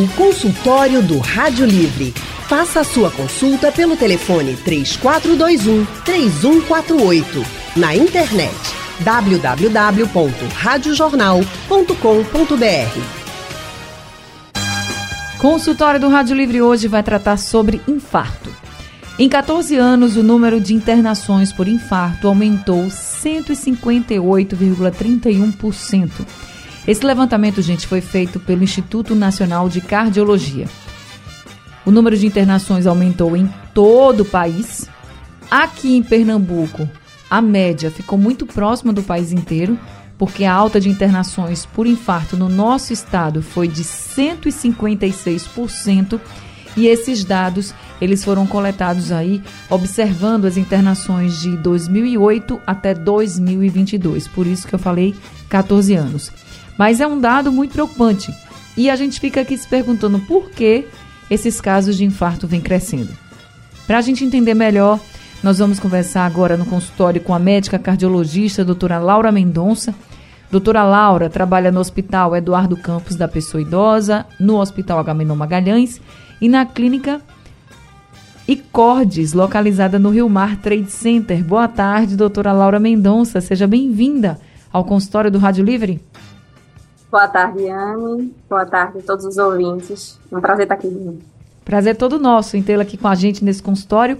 O consultório do Rádio Livre. Faça a sua consulta pelo telefone 3421 3148. Na internet www.radiojornal.com.br. Consultório do Rádio Livre hoje vai tratar sobre infarto. Em 14 anos, o número de internações por infarto aumentou 158,31%. Esse levantamento, gente, foi feito pelo Instituto Nacional de Cardiologia. O número de internações aumentou em todo o país. Aqui em Pernambuco, a média ficou muito próxima do país inteiro, porque a alta de internações por infarto no nosso estado foi de 156%, e esses dados eles foram coletados aí observando as internações de 2008 até 2022. Por isso que eu falei 14 anos. Mas é um dado muito preocupante. E a gente fica aqui se perguntando por que esses casos de infarto vêm crescendo. Para a gente entender melhor, nós vamos conversar agora no consultório com a médica cardiologista, doutora Laura Mendonça. Doutora Laura trabalha no Hospital Eduardo Campos da Pessoa Idosa, no Hospital Agamenon Magalhães e na Clínica Icordes, localizada no Rio Mar Trade Center. Boa tarde, doutora Laura Mendonça. Seja bem-vinda ao consultório do Rádio Livre. Boa tarde, Anne. Boa tarde a todos os ouvintes. Um prazer estar aqui. Prazer todo nosso em tê-la aqui com a gente nesse consultório.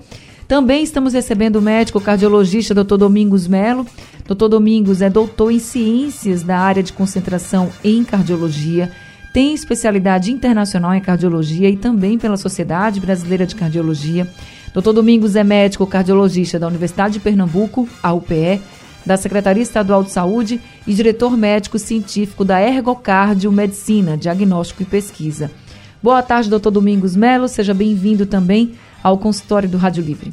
Também estamos recebendo o médico cardiologista Dr. Domingos Melo. Dr. Domingos é doutor em ciências da área de concentração em cardiologia, tem especialidade internacional em cardiologia e também pela Sociedade Brasileira de Cardiologia. Dr. Domingos é médico cardiologista da Universidade de Pernambuco, a UPE, da Secretaria Estadual de Saúde e diretor médico científico da Ergocardio Medicina, Diagnóstico e Pesquisa. Boa tarde, doutor Domingos Melo. Seja bem-vindo também ao consultório do Rádio Livre.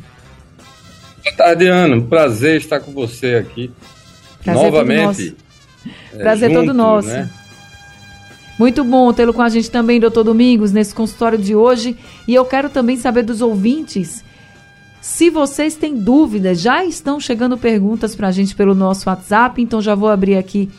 Boa tarde, Ana. Prazer estar com você aqui. Prazer Novamente. Todo é, Prazer junto, todo nosso. Né? Muito bom tê-lo com a gente também, doutor Domingos, nesse consultório de hoje. E eu quero também saber dos ouvintes se vocês têm dúvidas, já estão chegando perguntas para a gente pelo nosso WhatsApp, então já vou abrir aqui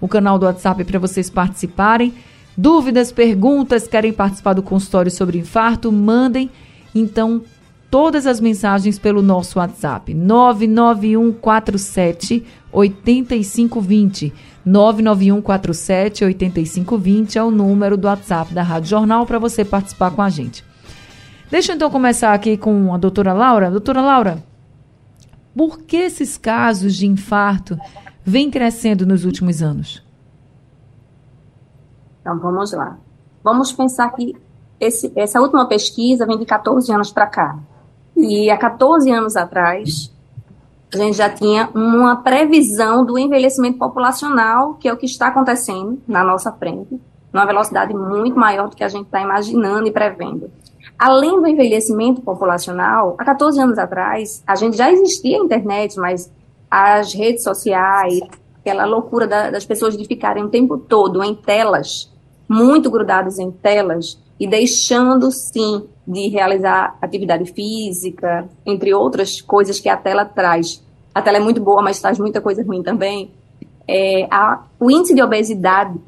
o canal do WhatsApp para vocês participarem. Dúvidas, perguntas, querem participar do consultório sobre infarto? Mandem então todas as mensagens pelo nosso WhatsApp 99147 8520. 99147 8520 é o número do WhatsApp da Rádio Jornal para você participar com a gente. Deixa eu então começar aqui com a doutora Laura. Doutora Laura, por que esses casos de infarto vêm crescendo nos últimos anos? Então, vamos lá. Vamos pensar que esse, essa última pesquisa vem de 14 anos para cá. E há 14 anos atrás, a gente já tinha uma previsão do envelhecimento populacional, que é o que está acontecendo na nossa frente, numa velocidade muito maior do que a gente está imaginando e prevendo. Além do envelhecimento populacional, há 14 anos atrás, a gente já existia a internet, mas as redes sociais, aquela loucura da, das pessoas de ficarem o tempo todo em telas, muito grudados em telas, e deixando, sim, de realizar atividade física, entre outras coisas que a tela traz. A tela é muito boa, mas traz muita coisa ruim também. É, a, o índice de obesidade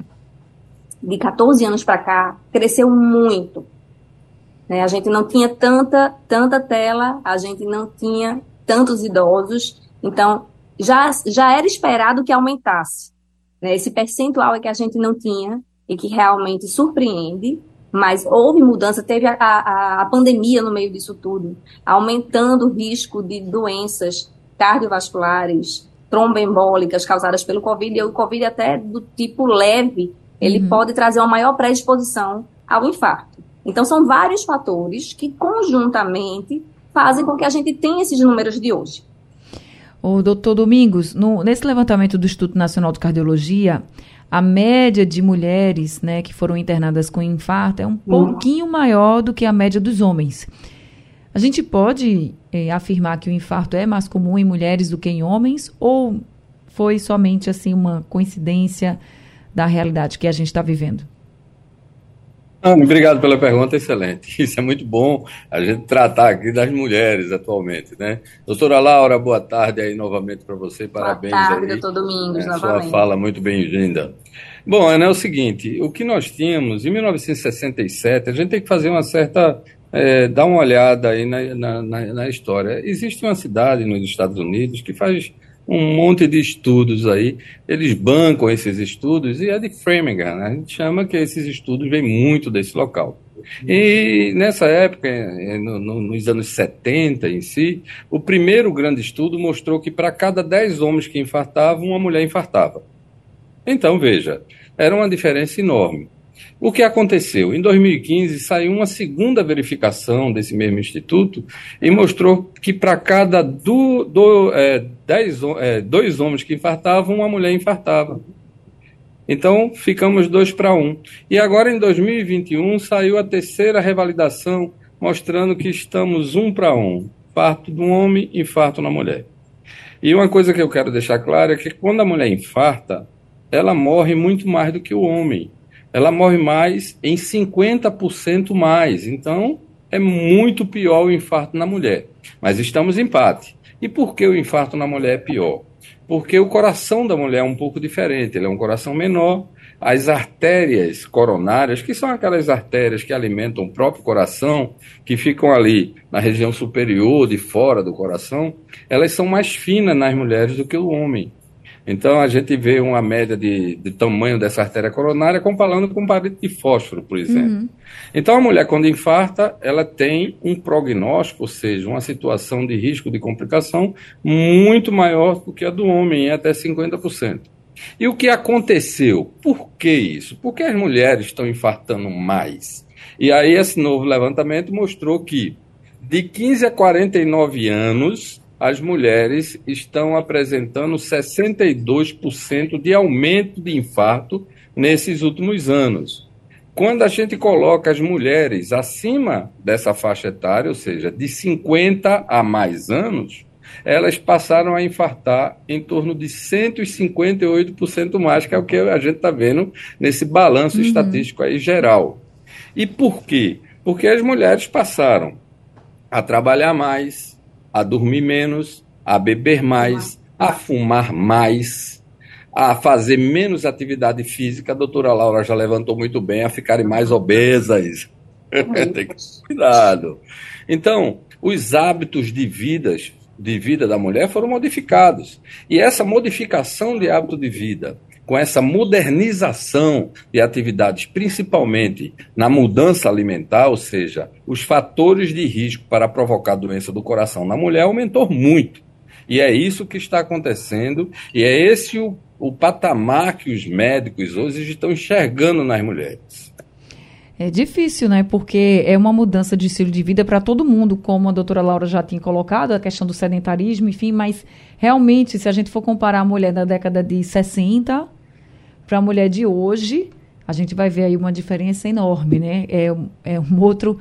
de 14 anos para cá cresceu muito. Né? A gente não tinha tanta, tanta tela, a gente não tinha tantos idosos, então já, já era esperado que aumentasse. Né? Esse percentual é que a gente não tinha e que realmente surpreende, mas houve mudança, teve a, a, a pandemia no meio disso tudo, aumentando o risco de doenças cardiovasculares, tromboembólicas causadas pelo Covid, e o Covid até do tipo leve, ele uhum. pode trazer uma maior predisposição ao infarto. Então, são vários fatores que, conjuntamente, fazem com que a gente tenha esses números de hoje. O doutor Domingos, no, nesse levantamento do Instituto Nacional de Cardiologia, a média de mulheres né, que foram internadas com infarto é um pouquinho maior do que a média dos homens. A gente pode é, afirmar que o infarto é mais comum em mulheres do que em homens ou foi somente assim uma coincidência da realidade que a gente está vivendo? Obrigado pela pergunta, excelente. Isso é muito bom a gente tratar aqui das mulheres atualmente, né? Doutora Laura, boa tarde aí novamente para você, parabéns. Boa tarde, aí. doutor Domingos, é, novamente. Sua fala muito bem-vinda. Bom, Ana, é o seguinte, o que nós tínhamos em 1967, a gente tem que fazer uma certa, é, dar uma olhada aí na, na, na, na história. Existe uma cidade nos Estados Unidos que faz um monte de estudos aí. Eles bancam esses estudos e é de Framingham. Né? A gente chama que esses estudos vêm muito desse local. E nessa época, no, no, nos anos 70 em si, o primeiro grande estudo mostrou que para cada 10 homens que infartavam, uma mulher infartava. Então, veja, era uma diferença enorme. O que aconteceu? Em 2015 saiu uma segunda verificação desse mesmo instituto e mostrou que para cada do, do, é, dez, é, dois homens que infartavam, uma mulher infartava. Então ficamos dois para um. E agora em 2021 saiu a terceira revalidação mostrando que estamos um para um. Infarto do homem, infarto na mulher. E uma coisa que eu quero deixar clara é que quando a mulher infarta, ela morre muito mais do que o homem ela morre mais em 50% mais. Então, é muito pior o infarto na mulher. Mas estamos em empate. E por que o infarto na mulher é pior? Porque o coração da mulher é um pouco diferente. Ele é um coração menor. As artérias coronárias, que são aquelas artérias que alimentam o próprio coração, que ficam ali na região superior, de fora do coração, elas são mais finas nas mulheres do que o homem. Então a gente vê uma média de, de tamanho dessa artéria coronária comparando com um palito de fósforo, por exemplo. Uhum. Então a mulher quando infarta, ela tem um prognóstico, ou seja, uma situação de risco de complicação muito maior do que a do homem, até 50%. E o que aconteceu? Por que isso? Por que as mulheres estão infartando mais? E aí esse novo levantamento mostrou que de 15 a 49 anos, as mulheres estão apresentando 62% de aumento de infarto nesses últimos anos. Quando a gente coloca as mulheres acima dessa faixa etária, ou seja, de 50 a mais anos, elas passaram a infartar em torno de 158% mais, que é o que a gente está vendo nesse balanço uhum. estatístico aí geral. E por quê? Porque as mulheres passaram a trabalhar mais, a dormir menos, a beber mais, a fumar mais, a fazer menos atividade física. A doutora Laura já levantou muito bem, a ficarem mais obesas. Tem que cuidado. Então, os hábitos de vidas de vida da mulher foram modificados. E essa modificação de hábito de vida com essa modernização de atividades, principalmente na mudança alimentar, ou seja, os fatores de risco para provocar doença do coração na mulher aumentou muito. E é isso que está acontecendo, e é esse o, o patamar que os médicos hoje estão enxergando nas mulheres. É difícil, né? Porque é uma mudança de estilo de vida para todo mundo, como a doutora Laura já tinha colocado, a questão do sedentarismo, enfim, mas realmente, se a gente for comparar a mulher da década de 60 para a mulher de hoje, a gente vai ver aí uma diferença enorme, né? É, é um outro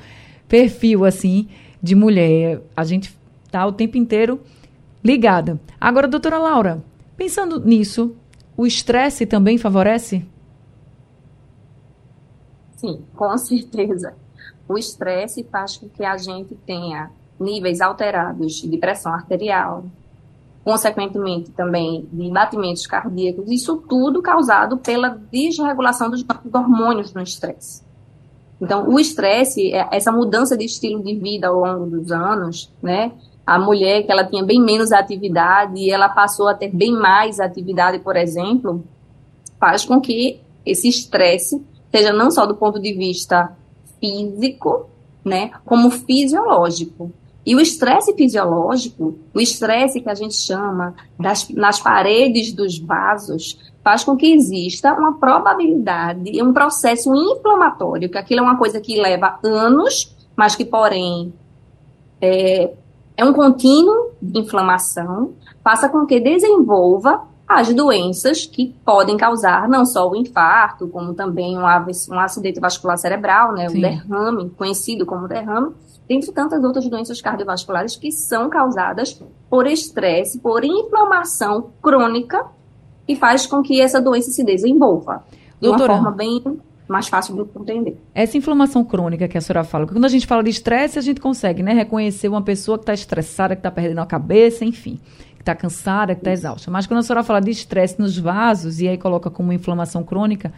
perfil, assim, de mulher. A gente tá o tempo inteiro ligada. Agora, doutora Laura, pensando nisso, o estresse também favorece? Sim, com certeza. O estresse faz com que a gente tenha níveis alterados de pressão arterial, consequentemente também de batimentos cardíacos, isso tudo causado pela desregulação dos hormônios no estresse. Então, o estresse, é, essa mudança de estilo de vida ao longo dos anos, né? A mulher que ela tinha bem menos atividade e ela passou a ter bem mais atividade, por exemplo, faz com que esse estresse seja não só do ponto de vista físico, né, como fisiológico. E o estresse fisiológico, o estresse que a gente chama das, nas paredes dos vasos, faz com que exista uma probabilidade um processo inflamatório, que aquilo é uma coisa que leva anos, mas que, porém, é, é um contínuo de inflamação, faça com que desenvolva as doenças que podem causar não só o infarto, como também um, um acidente vascular cerebral, né, o derrame, conhecido como derrame, dentre tantas outras doenças cardiovasculares que são causadas por estresse, por inflamação crônica, e faz com que essa doença se desenvolva de uma forma bem mais fácil de entender. Essa inflamação crônica que a senhora fala, quando a gente fala de estresse, a gente consegue né, reconhecer uma pessoa que está estressada, que está perdendo a cabeça, enfim, que está cansada, que está exausta. Mas quando a senhora fala de estresse nos vasos e aí coloca como inflamação crônica,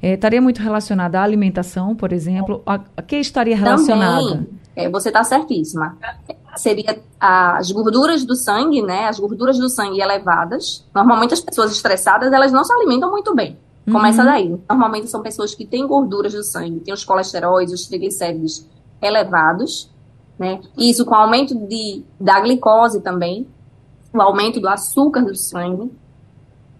é, estaria muito relacionada à alimentação, por exemplo? A, a que estaria relacionada? Também, é, você está certíssima. Seria as gorduras do sangue, né? As gorduras do sangue elevadas. Normalmente as pessoas estressadas, elas não se alimentam muito bem. Começa uhum. daí. Normalmente são pessoas que têm gorduras do sangue, têm os colesteróis, os triglicéridos elevados, né? Isso com aumento de, da glicose também, o aumento do açúcar do sangue.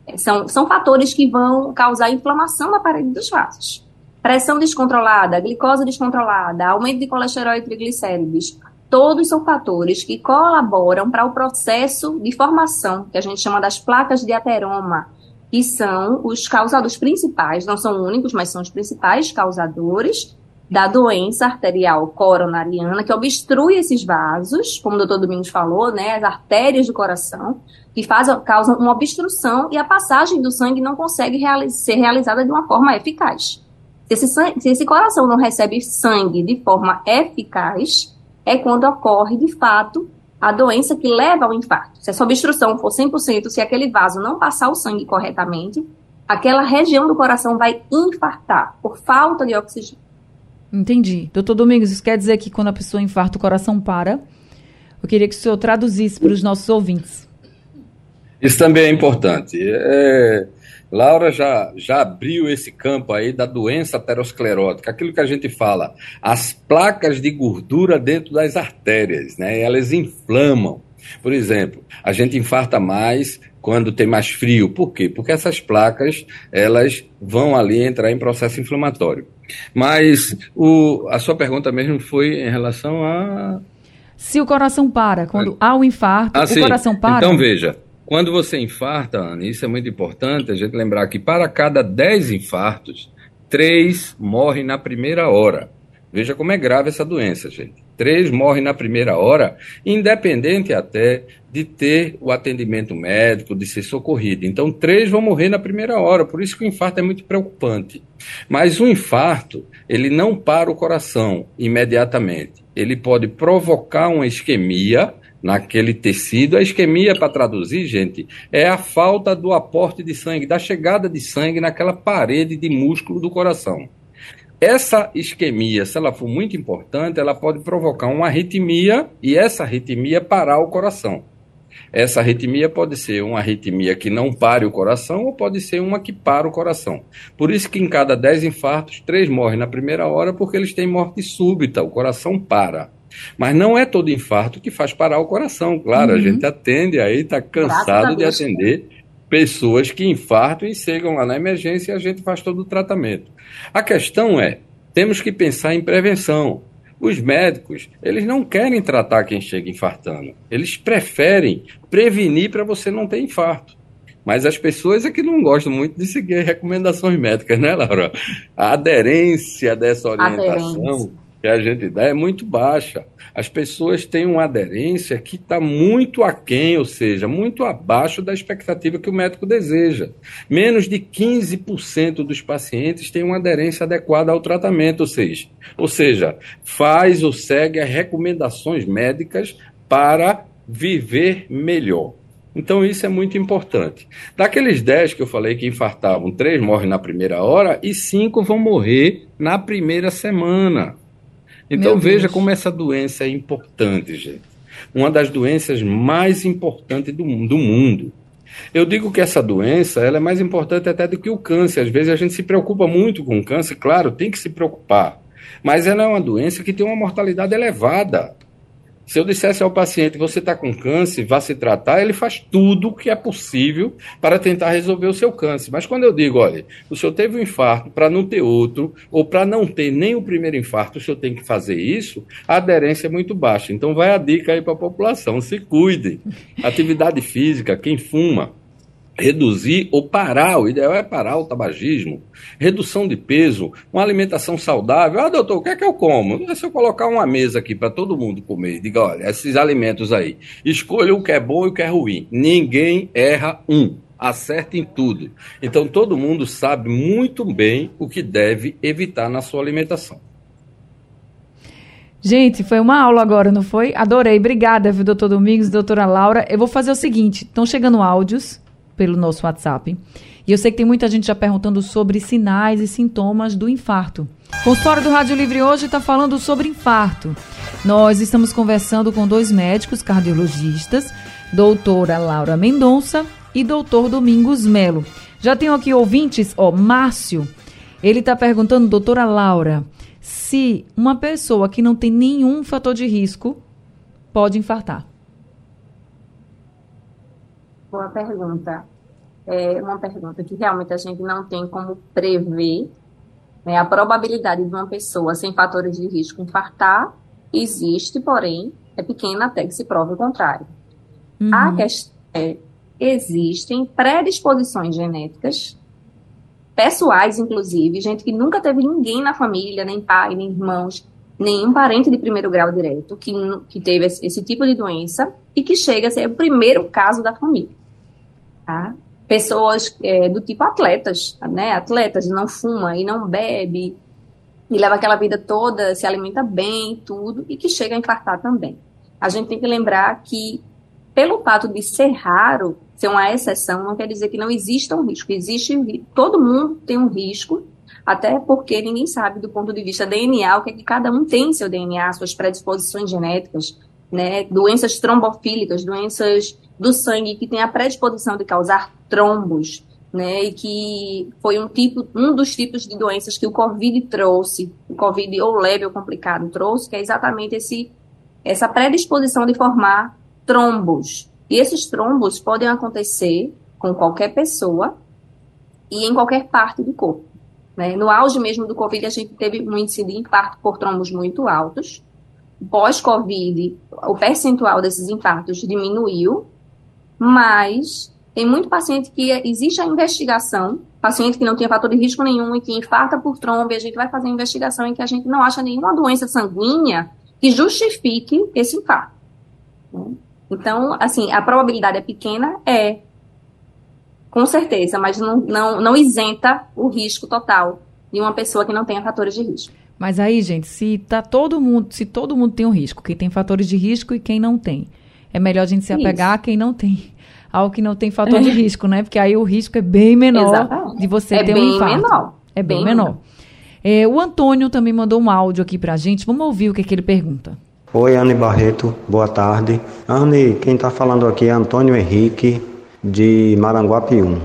É, são, são fatores que vão causar inflamação na parede dos vasos. Pressão descontrolada, glicose descontrolada, aumento de colesterol e triglicéridos. Todos são fatores que colaboram para o processo de formação, que a gente chama das placas de ateroma, que são os causadores principais, não são únicos, mas são os principais causadores da doença arterial coronariana, que obstrui esses vasos, como o doutor Domingos falou, né, as artérias do coração, que fazem, causam uma obstrução e a passagem do sangue não consegue reali ser realizada de uma forma eficaz. Se esse, se esse coração não recebe sangue de forma eficaz, é quando ocorre, de fato, a doença que leva ao infarto. Se essa obstrução for 100%, se aquele vaso não passar o sangue corretamente, aquela região do coração vai infartar por falta de oxigênio. Entendi. Doutor Domingos, isso quer dizer que quando a pessoa infarta, o coração para? Eu queria que o senhor traduzisse para os nossos ouvintes. Isso também é importante. É, Laura já, já abriu esse campo aí da doença aterosclerótica, aquilo que a gente fala, as placas de gordura dentro das artérias, né? Elas inflamam. Por exemplo, a gente infarta mais quando tem mais frio. Por quê? Porque essas placas, elas vão ali entrar em processo inflamatório. Mas o, a sua pergunta mesmo foi em relação a... Se o coração para, quando há o infarto, ah, o sim. coração para? Então, veja, quando você infarta, Ana, isso é muito importante a gente lembrar que para cada 10 infartos, 3 morrem na primeira hora. Veja como é grave essa doença, gente. Três morrem na primeira hora, independente até de ter o atendimento médico, de ser socorrido. Então, três vão morrer na primeira hora, por isso que o infarto é muito preocupante. Mas o infarto, ele não para o coração imediatamente. Ele pode provocar uma isquemia, naquele tecido. A isquemia, para traduzir, gente, é a falta do aporte de sangue, da chegada de sangue naquela parede de músculo do coração. Essa isquemia, se ela for muito importante, ela pode provocar uma arritmia e essa arritmia parar o coração. Essa arritmia pode ser uma arritmia que não pare o coração ou pode ser uma que para o coração. Por isso que em cada 10 infartos, 3 morrem na primeira hora porque eles têm morte súbita, o coração para. Mas não é todo infarto que faz parar o coração. Claro, uhum. a gente atende aí, está cansado de atender pessoas que infartam e chegam lá na emergência e a gente faz todo o tratamento. A questão é, temos que pensar em prevenção. Os médicos, eles não querem tratar quem chega infartando. Eles preferem prevenir para você não ter infarto. Mas as pessoas é que não gostam muito de seguir recomendações médicas, né, Laura? A aderência dessa orientação aderência que a gente dá é muito baixa. As pessoas têm uma aderência que está muito aquém, ou seja, muito abaixo da expectativa que o médico deseja. Menos de 15% dos pacientes têm uma aderência adequada ao tratamento, ou seja, ou seja, faz ou segue as recomendações médicas para viver melhor. Então isso é muito importante. Daqueles 10 que eu falei que infartavam, 3 morrem na primeira hora e 5 vão morrer na primeira semana. Então veja como essa doença é importante, gente. Uma das doenças mais importantes do, do mundo. Eu digo que essa doença ela é mais importante até do que o câncer. Às vezes a gente se preocupa muito com o câncer, claro, tem que se preocupar. Mas ela é uma doença que tem uma mortalidade elevada. Se eu dissesse ao paciente, você está com câncer, vá se tratar, ele faz tudo o que é possível para tentar resolver o seu câncer. Mas quando eu digo, olha, o senhor teve um infarto para não ter outro, ou para não ter nem o primeiro infarto, o senhor tem que fazer isso, a aderência é muito baixa. Então vai a dica aí para a população, se cuide. Atividade física, quem fuma, reduzir ou parar, o ideal é parar o tabagismo, redução de peso, uma alimentação saudável. Ah, doutor, o que é que eu como? Se eu colocar uma mesa aqui para todo mundo comer, diga, olha, esses alimentos aí, escolha o que é bom e o que é ruim. Ninguém erra um. acerta em tudo. Então todo mundo sabe muito bem o que deve evitar na sua alimentação. Gente, foi uma aula agora, não foi? Adorei. Obrigada, viu, doutor Domingos, doutora Laura. Eu vou fazer o seguinte: estão chegando áudios pelo nosso WhatsApp. E eu sei que tem muita gente já perguntando sobre sinais e sintomas do infarto. O consultório do Rádio Livre hoje está falando sobre infarto. Nós estamos conversando com dois médicos cardiologistas, doutora Laura Mendonça e doutor Domingos Melo. Já tenho aqui ouvintes, ó, Márcio, ele está perguntando, doutora Laura, se uma pessoa que não tem nenhum fator de risco pode infartar. Boa pergunta. É uma pergunta que realmente a gente não tem como prever né, a probabilidade de uma pessoa sem fatores de risco infartar existe, porém, é pequena até que se prove o contrário. Uhum. A questão é, existem predisposições genéticas pessoais, inclusive, gente que nunca teve ninguém na família, nem pai, nem irmãos, nenhum parente de primeiro grau direto que, que teve esse, esse tipo de doença e que chega a ser o primeiro caso da família. Tá? Pessoas é, do tipo atletas, né? Atletas, não fuma e não bebe, e leva aquela vida toda, se alimenta bem, tudo, e que chega a infartar também. A gente tem que lembrar que, pelo fato de ser raro, ser uma exceção, não quer dizer que não exista um risco. Existe, todo mundo tem um risco, até porque ninguém sabe do ponto de vista DNA o que é que cada um tem em seu DNA, suas predisposições genéticas, né, doenças trombofílicas, doenças do sangue que tem a predisposição de causar trombos, né, e que foi um tipo, um dos tipos de doenças que o COVID trouxe, o COVID ou leve ou complicado trouxe, que é exatamente esse essa predisposição de formar trombos, e esses trombos podem acontecer com qualquer pessoa e em qualquer parte do corpo. Né? No auge mesmo do Covid, a gente teve um índice de infarto por trombos muito altos. Pós-Covid, o percentual desses infartos diminuiu, mas tem muito paciente que existe a investigação, paciente que não tinha fator de risco nenhum e que infarta por trombo, e a gente vai fazer a investigação em que a gente não acha nenhuma doença sanguínea que justifique esse infarto. Então, assim, a probabilidade é pequena? É. Com certeza, mas não, não, não isenta o risco total de uma pessoa que não tenha fatores de risco. Mas aí, gente, se tá todo mundo, se todo mundo tem um risco, quem tem fatores de risco e quem não tem, é melhor a gente se apegar Isso. a quem não tem, ao que não tem fator de risco, né? Porque aí o risco é bem menor Exatamente. de você é ter um infarto. Menor. É bem, bem menor. menor. É, o Antônio também mandou um áudio aqui pra gente. Vamos ouvir o que, é que ele pergunta. Oi, Anne Barreto, boa tarde. Anne, quem está falando aqui é Antônio Henrique, de Maranguapium.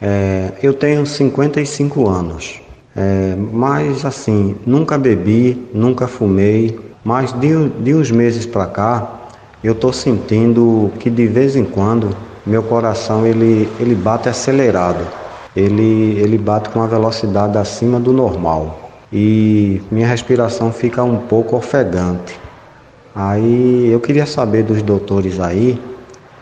É, eu tenho 55 anos, é, mas assim, nunca bebi, nunca fumei, mas de, de uns meses para cá, eu estou sentindo que de vez em quando meu coração ele, ele bate acelerado, ele, ele bate com uma velocidade acima do normal e minha respiração fica um pouco ofegante. Aí eu queria saber dos doutores aí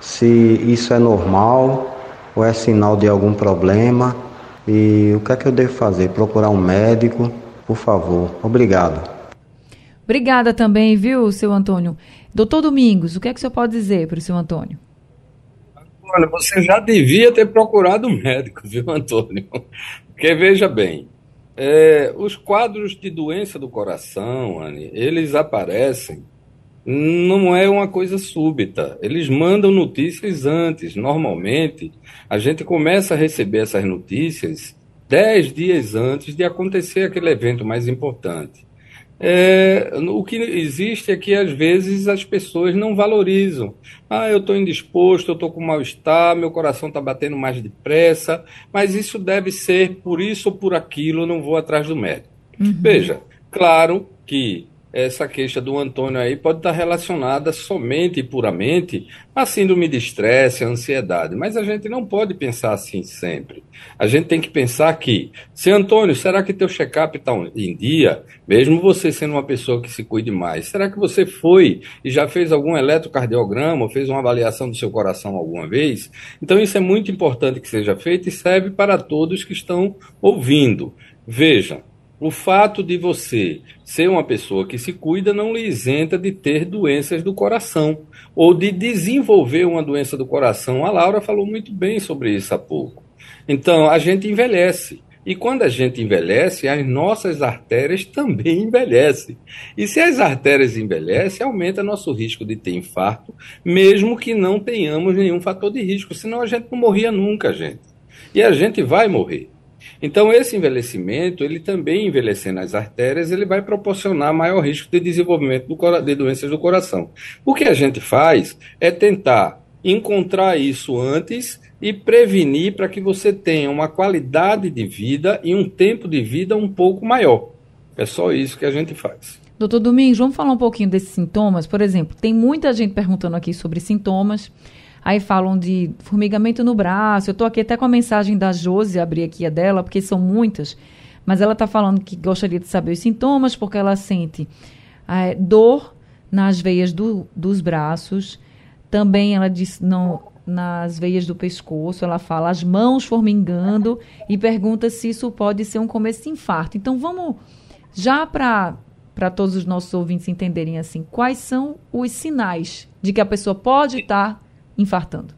se isso é normal ou é sinal de algum problema e o que é que eu devo fazer? Procurar um médico, por favor. Obrigado. Obrigada também, viu, seu Antônio. Doutor Domingos, o que é que o senhor pode dizer para o seu Antônio? Olha, você já devia ter procurado um médico, viu, Antônio? Porque veja bem, é, os quadros de doença do coração, Anne, eles aparecem não é uma coisa súbita. Eles mandam notícias antes. Normalmente, a gente começa a receber essas notícias dez dias antes de acontecer aquele evento mais importante. É, o que existe é que às vezes as pessoas não valorizam. Ah, eu estou indisposto, eu estou com mal-estar, meu coração está batendo mais depressa, mas isso deve ser por isso ou por aquilo, não vou atrás do médico. Uhum. Veja, claro que essa queixa do Antônio aí pode estar relacionada somente e puramente à síndrome de estresse, à ansiedade. Mas a gente não pode pensar assim sempre. A gente tem que pensar que, se Antônio, será que teu check-up está em dia? Mesmo você sendo uma pessoa que se cuide mais, será que você foi e já fez algum eletrocardiograma, fez uma avaliação do seu coração alguma vez? Então isso é muito importante que seja feito e serve para todos que estão ouvindo. Veja, o fato de você ser uma pessoa que se cuida não lhe isenta de ter doenças do coração ou de desenvolver uma doença do coração. A Laura falou muito bem sobre isso há pouco. Então, a gente envelhece. E quando a gente envelhece, as nossas artérias também envelhecem. E se as artérias envelhecem, aumenta nosso risco de ter infarto, mesmo que não tenhamos nenhum fator de risco. Senão a gente não morria nunca, gente. E a gente vai morrer. Então, esse envelhecimento, ele também envelhecendo as artérias, ele vai proporcionar maior risco de desenvolvimento do, de doenças do coração. O que a gente faz é tentar encontrar isso antes e prevenir para que você tenha uma qualidade de vida e um tempo de vida um pouco maior. É só isso que a gente faz. Doutor Domingos, vamos falar um pouquinho desses sintomas? Por exemplo, tem muita gente perguntando aqui sobre sintomas. Aí falam de formigamento no braço. Eu estou aqui até com a mensagem da Josi, abri aqui a dela, porque são muitas. Mas ela está falando que gostaria de saber os sintomas, porque ela sente é, dor nas veias do, dos braços. Também ela diz não nas veias do pescoço. Ela fala as mãos formigando e pergunta se isso pode ser um começo de infarto. Então vamos já para para todos os nossos ouvintes entenderem assim, quais são os sinais de que a pessoa pode estar tá infartando?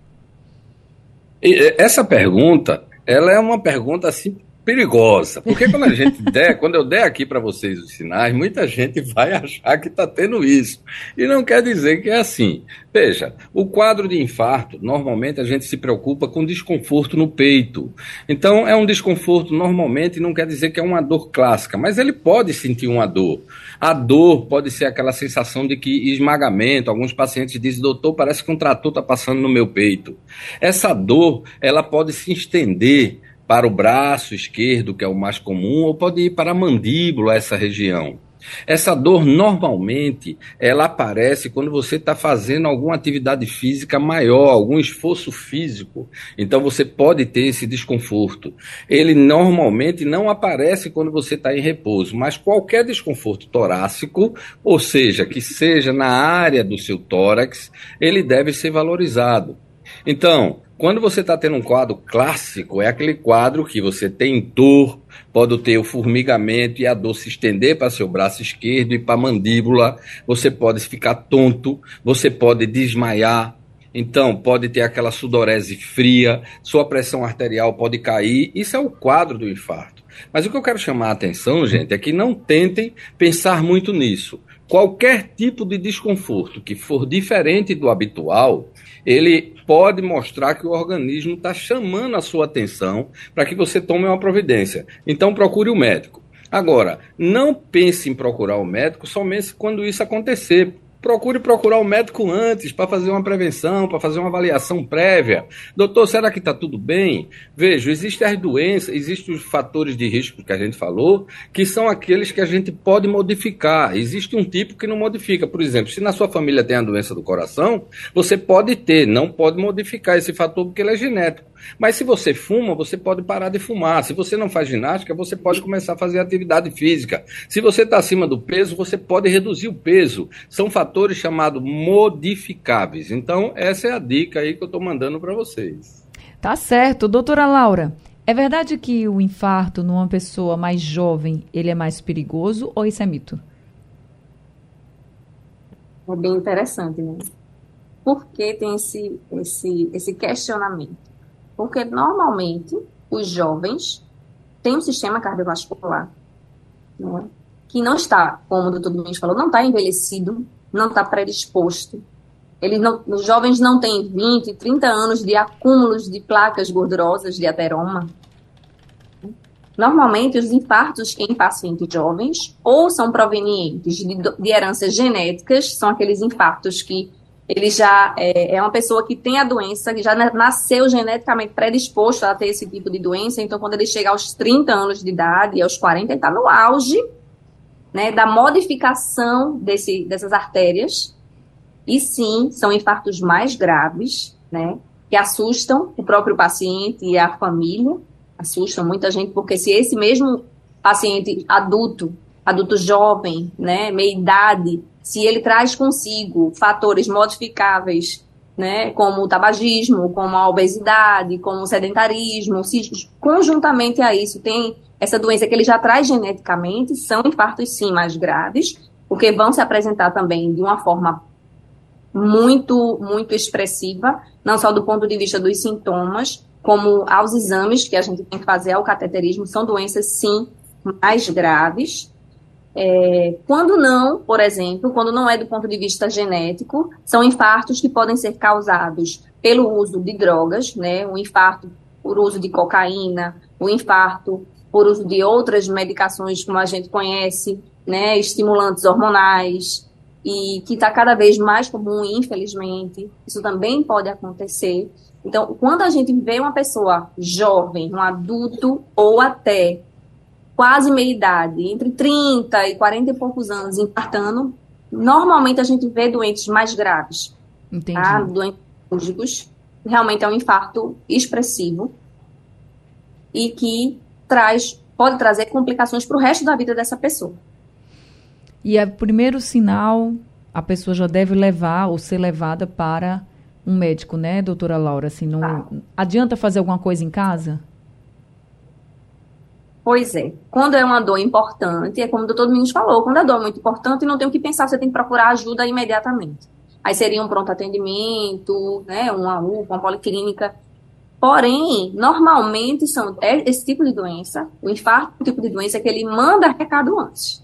Essa pergunta, ela é uma pergunta assim perigosa, porque quando a gente der, quando eu der aqui para vocês os sinais, muita gente vai achar que está tendo isso. E não quer dizer que é assim. Veja, o quadro de infarto, normalmente a gente se preocupa com desconforto no peito. Então, é um desconforto normalmente, não quer dizer que é uma dor clássica, mas ele pode sentir uma dor. A dor pode ser aquela sensação de que esmagamento, alguns pacientes dizem, doutor, parece que um trator está passando no meu peito. Essa dor, ela pode se estender para o braço esquerdo, que é o mais comum, ou pode ir para a mandíbula, essa região. Essa dor normalmente ela aparece quando você está fazendo alguma atividade física maior, algum esforço físico. Então você pode ter esse desconforto. Ele normalmente não aparece quando você está em repouso, mas qualquer desconforto torácico, ou seja, que seja na área do seu tórax, ele deve ser valorizado. Então, quando você está tendo um quadro clássico, é aquele quadro que você tem dor, pode ter o formigamento e a dor se estender para seu braço esquerdo e para a mandíbula, você pode ficar tonto, você pode desmaiar, então, pode ter aquela sudorese fria, sua pressão arterial pode cair. Isso é o quadro do infarto. Mas o que eu quero chamar a atenção, gente, é que não tentem pensar muito nisso. Qualquer tipo de desconforto que for diferente do habitual, ele pode mostrar que o organismo está chamando a sua atenção para que você tome uma providência. Então procure o médico. Agora, não pense em procurar o médico somente quando isso acontecer, procure procurar o médico antes para fazer uma prevenção, para fazer uma avaliação prévia. Doutor, será que está tudo bem? Veja, existem as doenças, existem os fatores de risco que a gente falou, que são aqueles que a gente pode modificar. Existe um tipo que não modifica. Por exemplo, se na sua família tem a doença do coração, você pode ter, não pode modificar esse fator porque ele é genético. Mas se você fuma, você pode parar de fumar. Se você não faz ginástica, você pode começar a fazer atividade física. Se você está acima do peso, você pode reduzir o peso. São fatores chamados modificáveis. Então, essa é a dica aí que eu estou mandando para vocês. Tá certo. Doutora Laura, é verdade que o infarto numa pessoa mais jovem, ele é mais perigoso ou isso é mito? É bem interessante, né? Por que tem esse, esse, esse questionamento? Porque normalmente os jovens têm um sistema cardiovascular não é? que não está, como o doutor Domingos falou, não está envelhecido, não está predisposto. Eles não, os jovens não têm 20, 30 anos de acúmulos de placas gordurosas de ateroma. Normalmente, os infartos em pacientes jovens ou são provenientes de, de heranças genéticas, são aqueles infartos que ele já é, é, uma pessoa que tem a doença, que já nasceu geneticamente predisposto a ter esse tipo de doença, então quando ele chega aos 30 anos de idade, aos 40, ele está no auge né, da modificação desse, dessas artérias, e sim, são infartos mais graves, né, que assustam o próprio paciente e a família, assustam muita gente, porque se esse mesmo paciente adulto, adulto jovem, né, meia idade, se ele traz consigo fatores modificáveis né, como o tabagismo, como a obesidade, como o sedentarismo, se, conjuntamente a isso tem essa doença que ele já traz geneticamente, são infartos sim mais graves, porque vão se apresentar também de uma forma muito, muito expressiva, não só do ponto de vista dos sintomas, como aos exames que a gente tem que fazer ao cateterismo, são doenças sim mais graves, é, quando não, por exemplo, quando não é do ponto de vista genético, são infartos que podem ser causados pelo uso de drogas, né? Um infarto por uso de cocaína, o um infarto por uso de outras medicações, como a gente conhece, né? Estimulantes hormonais, e que está cada vez mais comum, infelizmente. Isso também pode acontecer. Então, quando a gente vê uma pessoa jovem, um adulto ou até quase meia idade, entre 30 e 40 e poucos anos, infartando, normalmente a gente vê doentes mais graves. Entendi. Tá? Doentes cirúrgicos. Realmente é um infarto expressivo e que traz, pode trazer complicações para o resto da vida dessa pessoa. E é o primeiro sinal, a pessoa já deve levar ou ser levada para um médico, né, doutora Laura? Assim, não tá. adianta fazer alguma coisa em casa? Pois é. Quando é uma dor importante, é como o doutor Domingos falou, quando a dor é muito importante, não tem o que pensar, você tem que procurar ajuda imediatamente. Aí seria um pronto atendimento, né, uma UPA, uma policlínica. Porém, normalmente são é esse tipo de doença, o infarto é um tipo de doença que ele manda recado antes.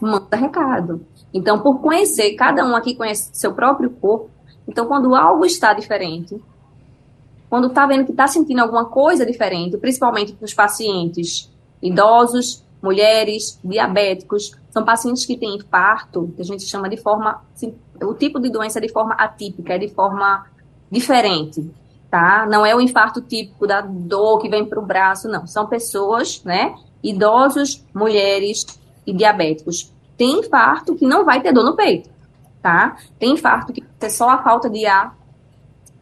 Manda recado. Então, por conhecer, cada um aqui conhece seu próprio corpo, então quando algo está diferente, quando está vendo que está sentindo alguma coisa diferente, principalmente para os pacientes idosos, mulheres, diabéticos, são pacientes que têm infarto, que a gente chama de forma, assim, o tipo de doença é de forma atípica, é de forma diferente, tá? Não é o infarto típico da dor que vem para o braço, não. São pessoas, né? Idosos, mulheres e diabéticos. Tem infarto que não vai ter dor no peito, tá? Tem infarto que é só a falta de ar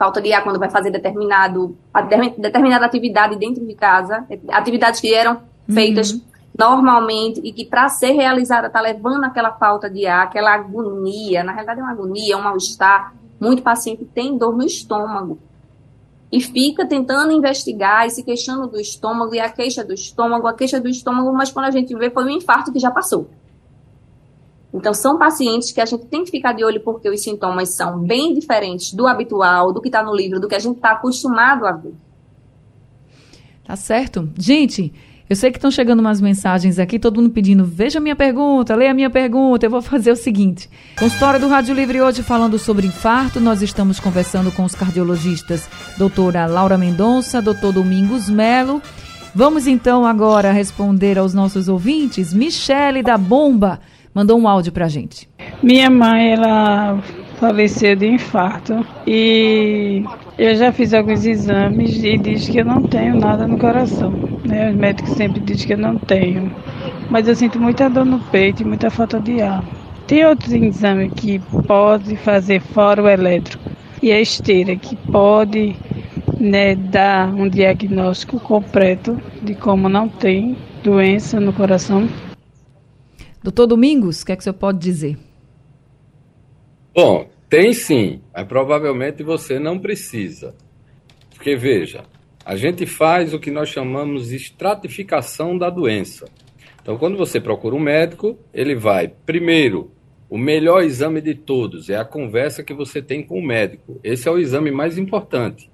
falta de ar quando vai fazer determinado, determinada atividade dentro de casa, atividades que eram feitas uhum. normalmente e que para ser realizada está levando aquela falta de ar, aquela agonia, na realidade é uma agonia, é um mal-estar. Muito paciente tem dor no estômago e fica tentando investigar e se queixando do estômago e a queixa do estômago, a queixa do estômago, mas quando a gente vê foi um infarto que já passou. Então, são pacientes que a gente tem que ficar de olho porque os sintomas são bem diferentes do habitual, do que está no livro, do que a gente está acostumado a ver. Tá certo. Gente, eu sei que estão chegando umas mensagens aqui, todo mundo pedindo, veja minha pergunta, leia minha pergunta. Eu vou fazer o seguinte. História do Rádio Livre hoje falando sobre infarto, nós estamos conversando com os cardiologistas doutora Laura Mendonça, doutor Domingos Melo. Vamos então agora responder aos nossos ouvintes. Michele da Bomba mandou um áudio pra gente. Minha mãe, ela faleceu de infarto e eu já fiz alguns exames e diz que eu não tenho nada no coração. Né? Os médicos sempre dizem que eu não tenho, mas eu sinto muita dor no peito e muita falta de ar. Tem outros exames que pode fazer fora o elétrico e a esteira que pode né, dar um diagnóstico completo de como não tem doença no coração Doutor Domingos, o que é que o senhor pode dizer? Bom, tem sim, mas provavelmente você não precisa. Porque, veja, a gente faz o que nós chamamos de estratificação da doença. Então, quando você procura um médico, ele vai, primeiro, o melhor exame de todos é a conversa que você tem com o médico. Esse é o exame mais importante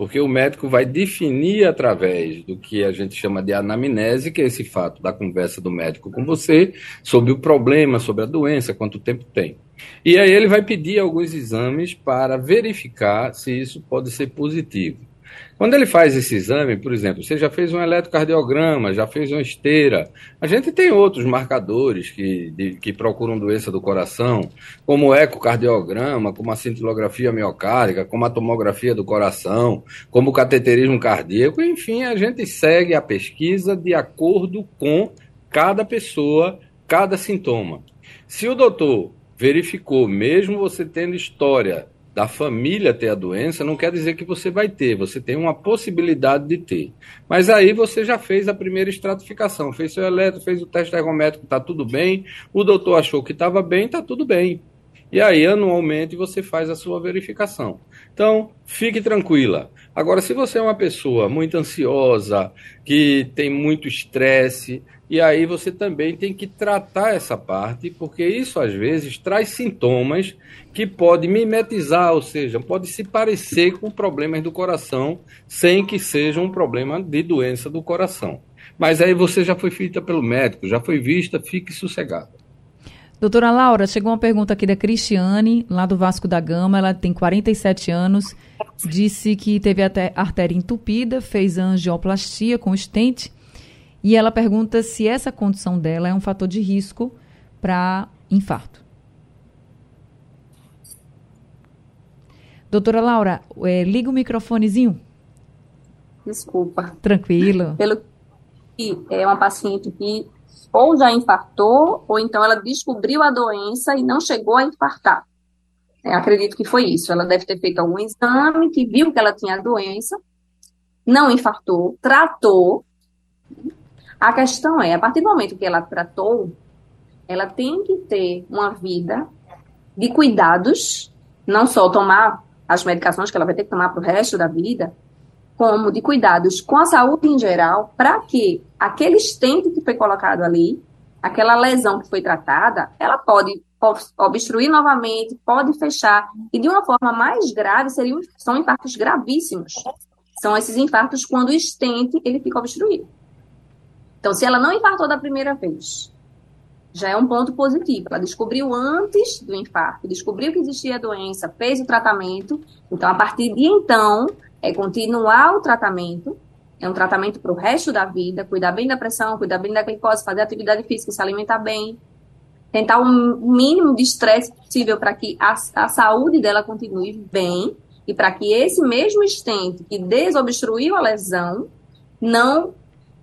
porque o médico vai definir através do que a gente chama de anamnese, que é esse fato da conversa do médico com você, sobre o problema, sobre a doença, quanto tempo tem. E aí ele vai pedir alguns exames para verificar se isso pode ser positivo. Quando ele faz esse exame, por exemplo, você já fez um eletrocardiograma, já fez uma esteira, a gente tem outros marcadores que, de, que procuram doença do coração, como o ecocardiograma, como a cintilografia miocárdica, como a tomografia do coração, como o cateterismo cardíaco, enfim, a gente segue a pesquisa de acordo com cada pessoa, cada sintoma. Se o doutor verificou, mesmo você tendo história da família ter a doença, não quer dizer que você vai ter, você tem uma possibilidade de ter. Mas aí você já fez a primeira estratificação, fez seu eletro, fez o teste ergométrico, está tudo bem, o doutor achou que estava bem, está tudo bem. E aí, anualmente, você faz a sua verificação. Então, fique tranquila. Agora, se você é uma pessoa muito ansiosa, que tem muito estresse, e aí você também tem que tratar essa parte, porque isso às vezes traz sintomas que pode mimetizar, ou seja, pode se parecer com problemas do coração, sem que seja um problema de doença do coração. Mas aí você já foi feita pelo médico, já foi vista, fique sossegada. Doutora Laura, chegou uma pergunta aqui da Cristiane, lá do Vasco da Gama. Ela tem 47 anos, disse que teve até artéria entupida, fez angioplastia com estente. E ela pergunta se essa condição dela é um fator de risco para infarto. Doutora Laura, é, liga o microfonezinho. Desculpa. Tranquilo. Pelo que é uma paciente que ou já infartou, ou então ela descobriu a doença e não chegou a infartar. É, acredito que foi isso. Ela deve ter feito algum exame que viu que ela tinha a doença, não infartou, tratou. A questão é, a partir do momento que ela tratou, ela tem que ter uma vida de cuidados, não só tomar as medicações que ela vai ter que tomar para o resto da vida, como de cuidados com a saúde em geral, para que aquele estente que foi colocado ali, aquela lesão que foi tratada, ela pode obstruir novamente, pode fechar, e de uma forma mais grave, seriam, são infartos gravíssimos. São esses infartos quando o estente ele fica obstruído. Então, se ela não infartou da primeira vez, já é um ponto positivo. Ela descobriu antes do infarto, descobriu que existia a doença, fez o tratamento. Então, a partir de então, é continuar o tratamento, é um tratamento para o resto da vida, cuidar bem da pressão, cuidar bem da glicose, fazer atividade física, se alimentar bem, tentar o um mínimo de estresse possível para que a, a saúde dela continue bem e para que esse mesmo estente que desobstruiu a lesão não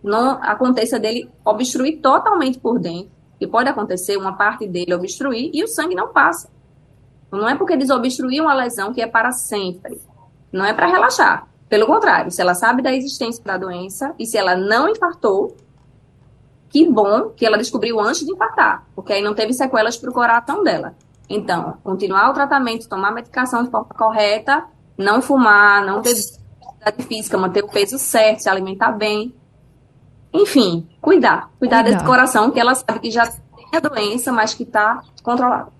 não aconteça dele obstruir totalmente por dentro, e pode acontecer uma parte dele obstruir e o sangue não passa. Não é porque desobstruiu uma lesão que é para sempre. Não é para relaxar. Pelo contrário, se ela sabe da existência da doença e se ela não infartou, que bom que ela descobriu antes de infartar, porque aí não teve sequelas para o coração dela. Então, continuar o tratamento, tomar a medicação de forma correta, não fumar, não ter atividade física, manter o peso certo, se alimentar bem. Enfim, cuidar. Cuidar, cuidar. desse coração que ela sabe que já tem a doença, mas que está controlado.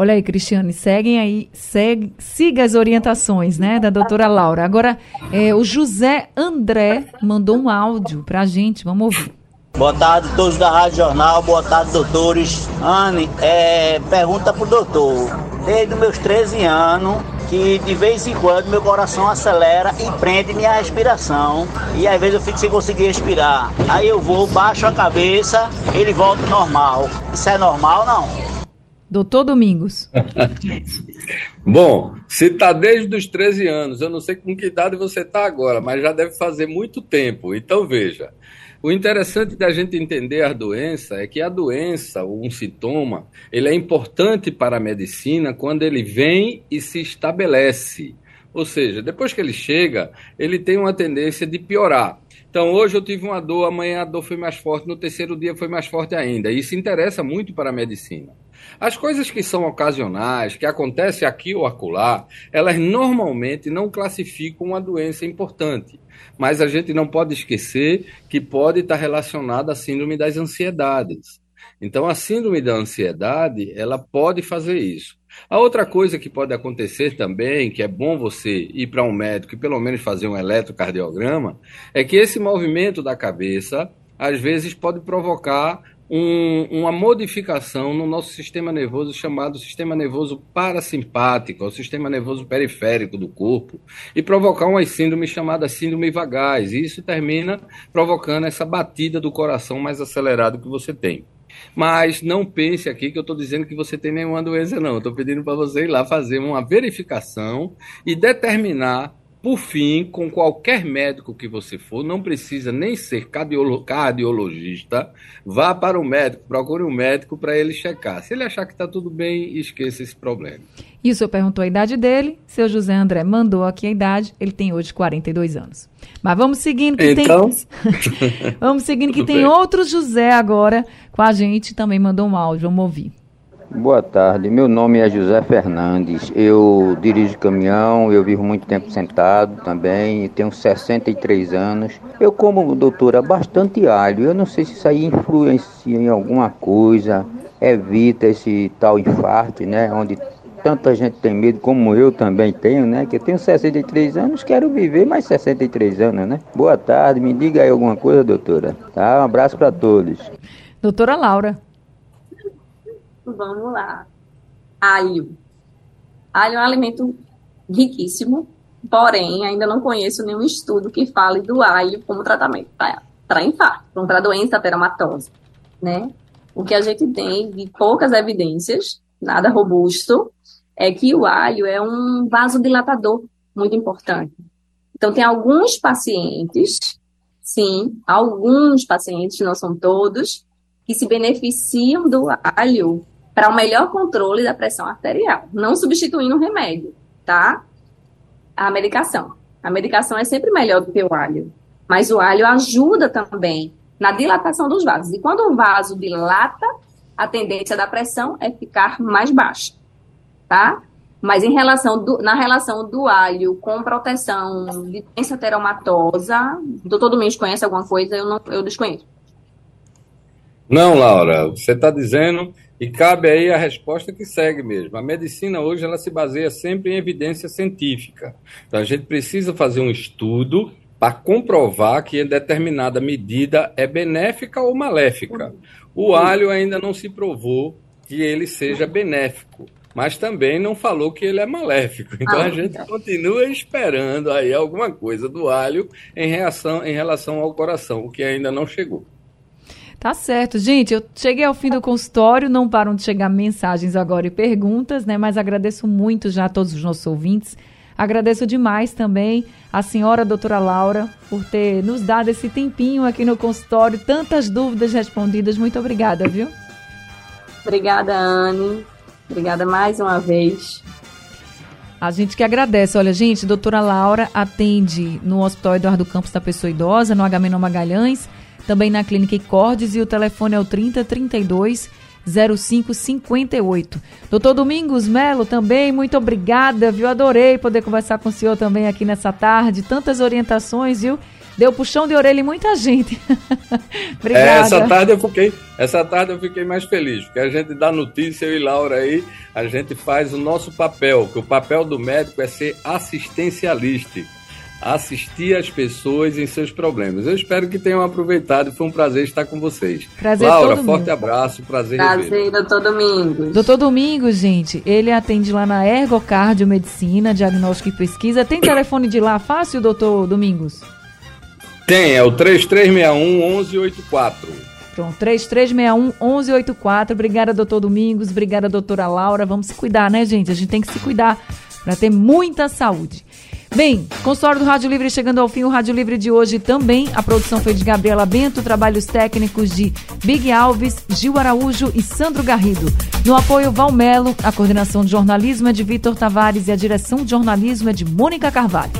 Olha aí, Cristiane, seguem aí, segue, siga as orientações, né, da doutora Laura. Agora, é, o José André mandou um áudio para a gente, vamos ouvir. Boa tarde, todos da Rádio Jornal, boa tarde, doutores. Anne, é, pergunta pro doutor. Desde meus 13 anos, que de vez em quando meu coração acelera e prende minha respiração. E às vezes eu fico sem conseguir respirar. Aí eu vou, baixo a cabeça, ele volta normal. Isso é normal não? Doutor Domingos. Bom, se está desde os 13 anos, eu não sei com que idade você está agora, mas já deve fazer muito tempo. Então, veja. O interessante da gente entender a doença é que a doença, ou um sintoma, ele é importante para a medicina quando ele vem e se estabelece. Ou seja, depois que ele chega, ele tem uma tendência de piorar. Então, hoje eu tive uma dor, amanhã a dor foi mais forte, no terceiro dia foi mais forte ainda. Isso interessa muito para a medicina. As coisas que são ocasionais, que acontecem aqui ou acolá, elas normalmente não classificam uma doença importante. Mas a gente não pode esquecer que pode estar relacionada à síndrome das ansiedades. Então, a síndrome da ansiedade, ela pode fazer isso. A outra coisa que pode acontecer também, que é bom você ir para um médico e pelo menos fazer um eletrocardiograma, é que esse movimento da cabeça, às vezes, pode provocar um, uma modificação no nosso sistema nervoso chamado sistema nervoso parasimpático, o sistema nervoso periférico do corpo, e provocar uma síndrome chamada síndrome vagais. E isso termina provocando essa batida do coração mais acelerado que você tem. Mas não pense aqui que eu estou dizendo que você tem nenhuma doença, não. Estou pedindo para você ir lá fazer uma verificação e determinar por fim, com qualquer médico que você for, não precisa nem ser cardiolo cardiologista, vá para o médico, procure um médico para ele checar. Se ele achar que está tudo bem, esqueça esse problema. E o senhor perguntou a idade dele, seu José André mandou aqui a idade, ele tem hoje 42 anos. Mas vamos seguindo que então... tem. vamos seguindo que tem outro José agora com a gente, também mandou um áudio, vamos ouvir. Boa tarde, meu nome é José Fernandes. Eu dirijo caminhão, eu vivo muito tempo sentado também, tenho 63 anos. Eu como, doutora, bastante alho. Eu não sei se isso aí influencia em alguma coisa, evita esse tal infarto, né? Onde tanta gente tem medo, como eu também tenho, né? Que eu tenho 63 anos, quero viver mais 63 anos, né? Boa tarde, me diga aí alguma coisa, doutora. Tá? Um abraço para todos. Doutora Laura. Vamos lá. Alho. Alho é um alimento riquíssimo, porém, ainda não conheço nenhum estudo que fale do alho como tratamento para infarto, para doença teromatose, né? O que a gente tem de poucas evidências, nada robusto, é que o alho é um vasodilatador muito importante. Então, tem alguns pacientes, sim, alguns pacientes, não são todos, que se beneficiam do alho para o um melhor controle da pressão arterial, não substituindo o remédio, tá? A medicação. A medicação é sempre melhor do que o alho, mas o alho ajuda também na dilatação dos vasos. E quando o vaso dilata, a tendência da pressão é ficar mais baixa, tá? Mas em relação do, na relação do alho com proteção de doença teromatosa, doutor Domingos conhece alguma coisa? Eu, não, eu desconheço. Não, Laura, você está dizendo e cabe aí a resposta que segue mesmo. A medicina hoje ela se baseia sempre em evidência científica. Então a gente precisa fazer um estudo para comprovar que determinada medida é benéfica ou maléfica. O alho ainda não se provou que ele seja benéfico, mas também não falou que ele é maléfico. Então a ah, gente então. continua esperando aí alguma coisa do alho em, reação, em relação ao coração, o que ainda não chegou. Tá certo. Gente, eu cheguei ao fim do consultório, não param de chegar mensagens agora e perguntas, né? Mas agradeço muito já a todos os nossos ouvintes. Agradeço demais também a senhora doutora Laura por ter nos dado esse tempinho aqui no consultório, tantas dúvidas respondidas. Muito obrigada, viu? Obrigada, Anne. Obrigada mais uma vez. A gente que agradece. Olha, gente, doutora Laura atende no Hospital Eduardo Campos da Pessoa Idosa, no HM Magalhães também na Clínica Icordes e o telefone é o 3032 0558. Doutor Domingos Melo, também, muito obrigada, viu? Adorei poder conversar com o senhor também aqui nessa tarde. Tantas orientações, viu? Deu puxão de orelha em muita gente. Obrigada. É, essa tarde eu fiquei, essa tarde eu fiquei mais feliz, porque a gente dá notícia, eu e Laura aí, a gente faz o nosso papel, que o papel do médico é ser assistencialista assistir as pessoas em seus problemas. Eu espero que tenham aproveitado. Foi um prazer estar com vocês. Prazer Laura, todo forte abraço, prazer. Prazer, doutor Domingos. Doutor Domingos, gente, ele atende lá na Ergocardiomedicina, Diagnóstico e Pesquisa. Tem telefone de lá fácil, doutor Domingos? Tem, é o 3361 1184. Pronto, 3361 1184. Obrigada, doutor Domingos. Obrigada, doutora Laura. Vamos se cuidar, né, gente? A gente tem que se cuidar para ter muita saúde. Bem, consultório do Rádio Livre chegando ao fim, o Rádio Livre de hoje também. A produção foi de Gabriela Bento, trabalhos técnicos de Big Alves, Gil Araújo e Sandro Garrido. No apoio, Valmelo, a coordenação de jornalismo é de Vitor Tavares e a direção de jornalismo é de Mônica Carvalho.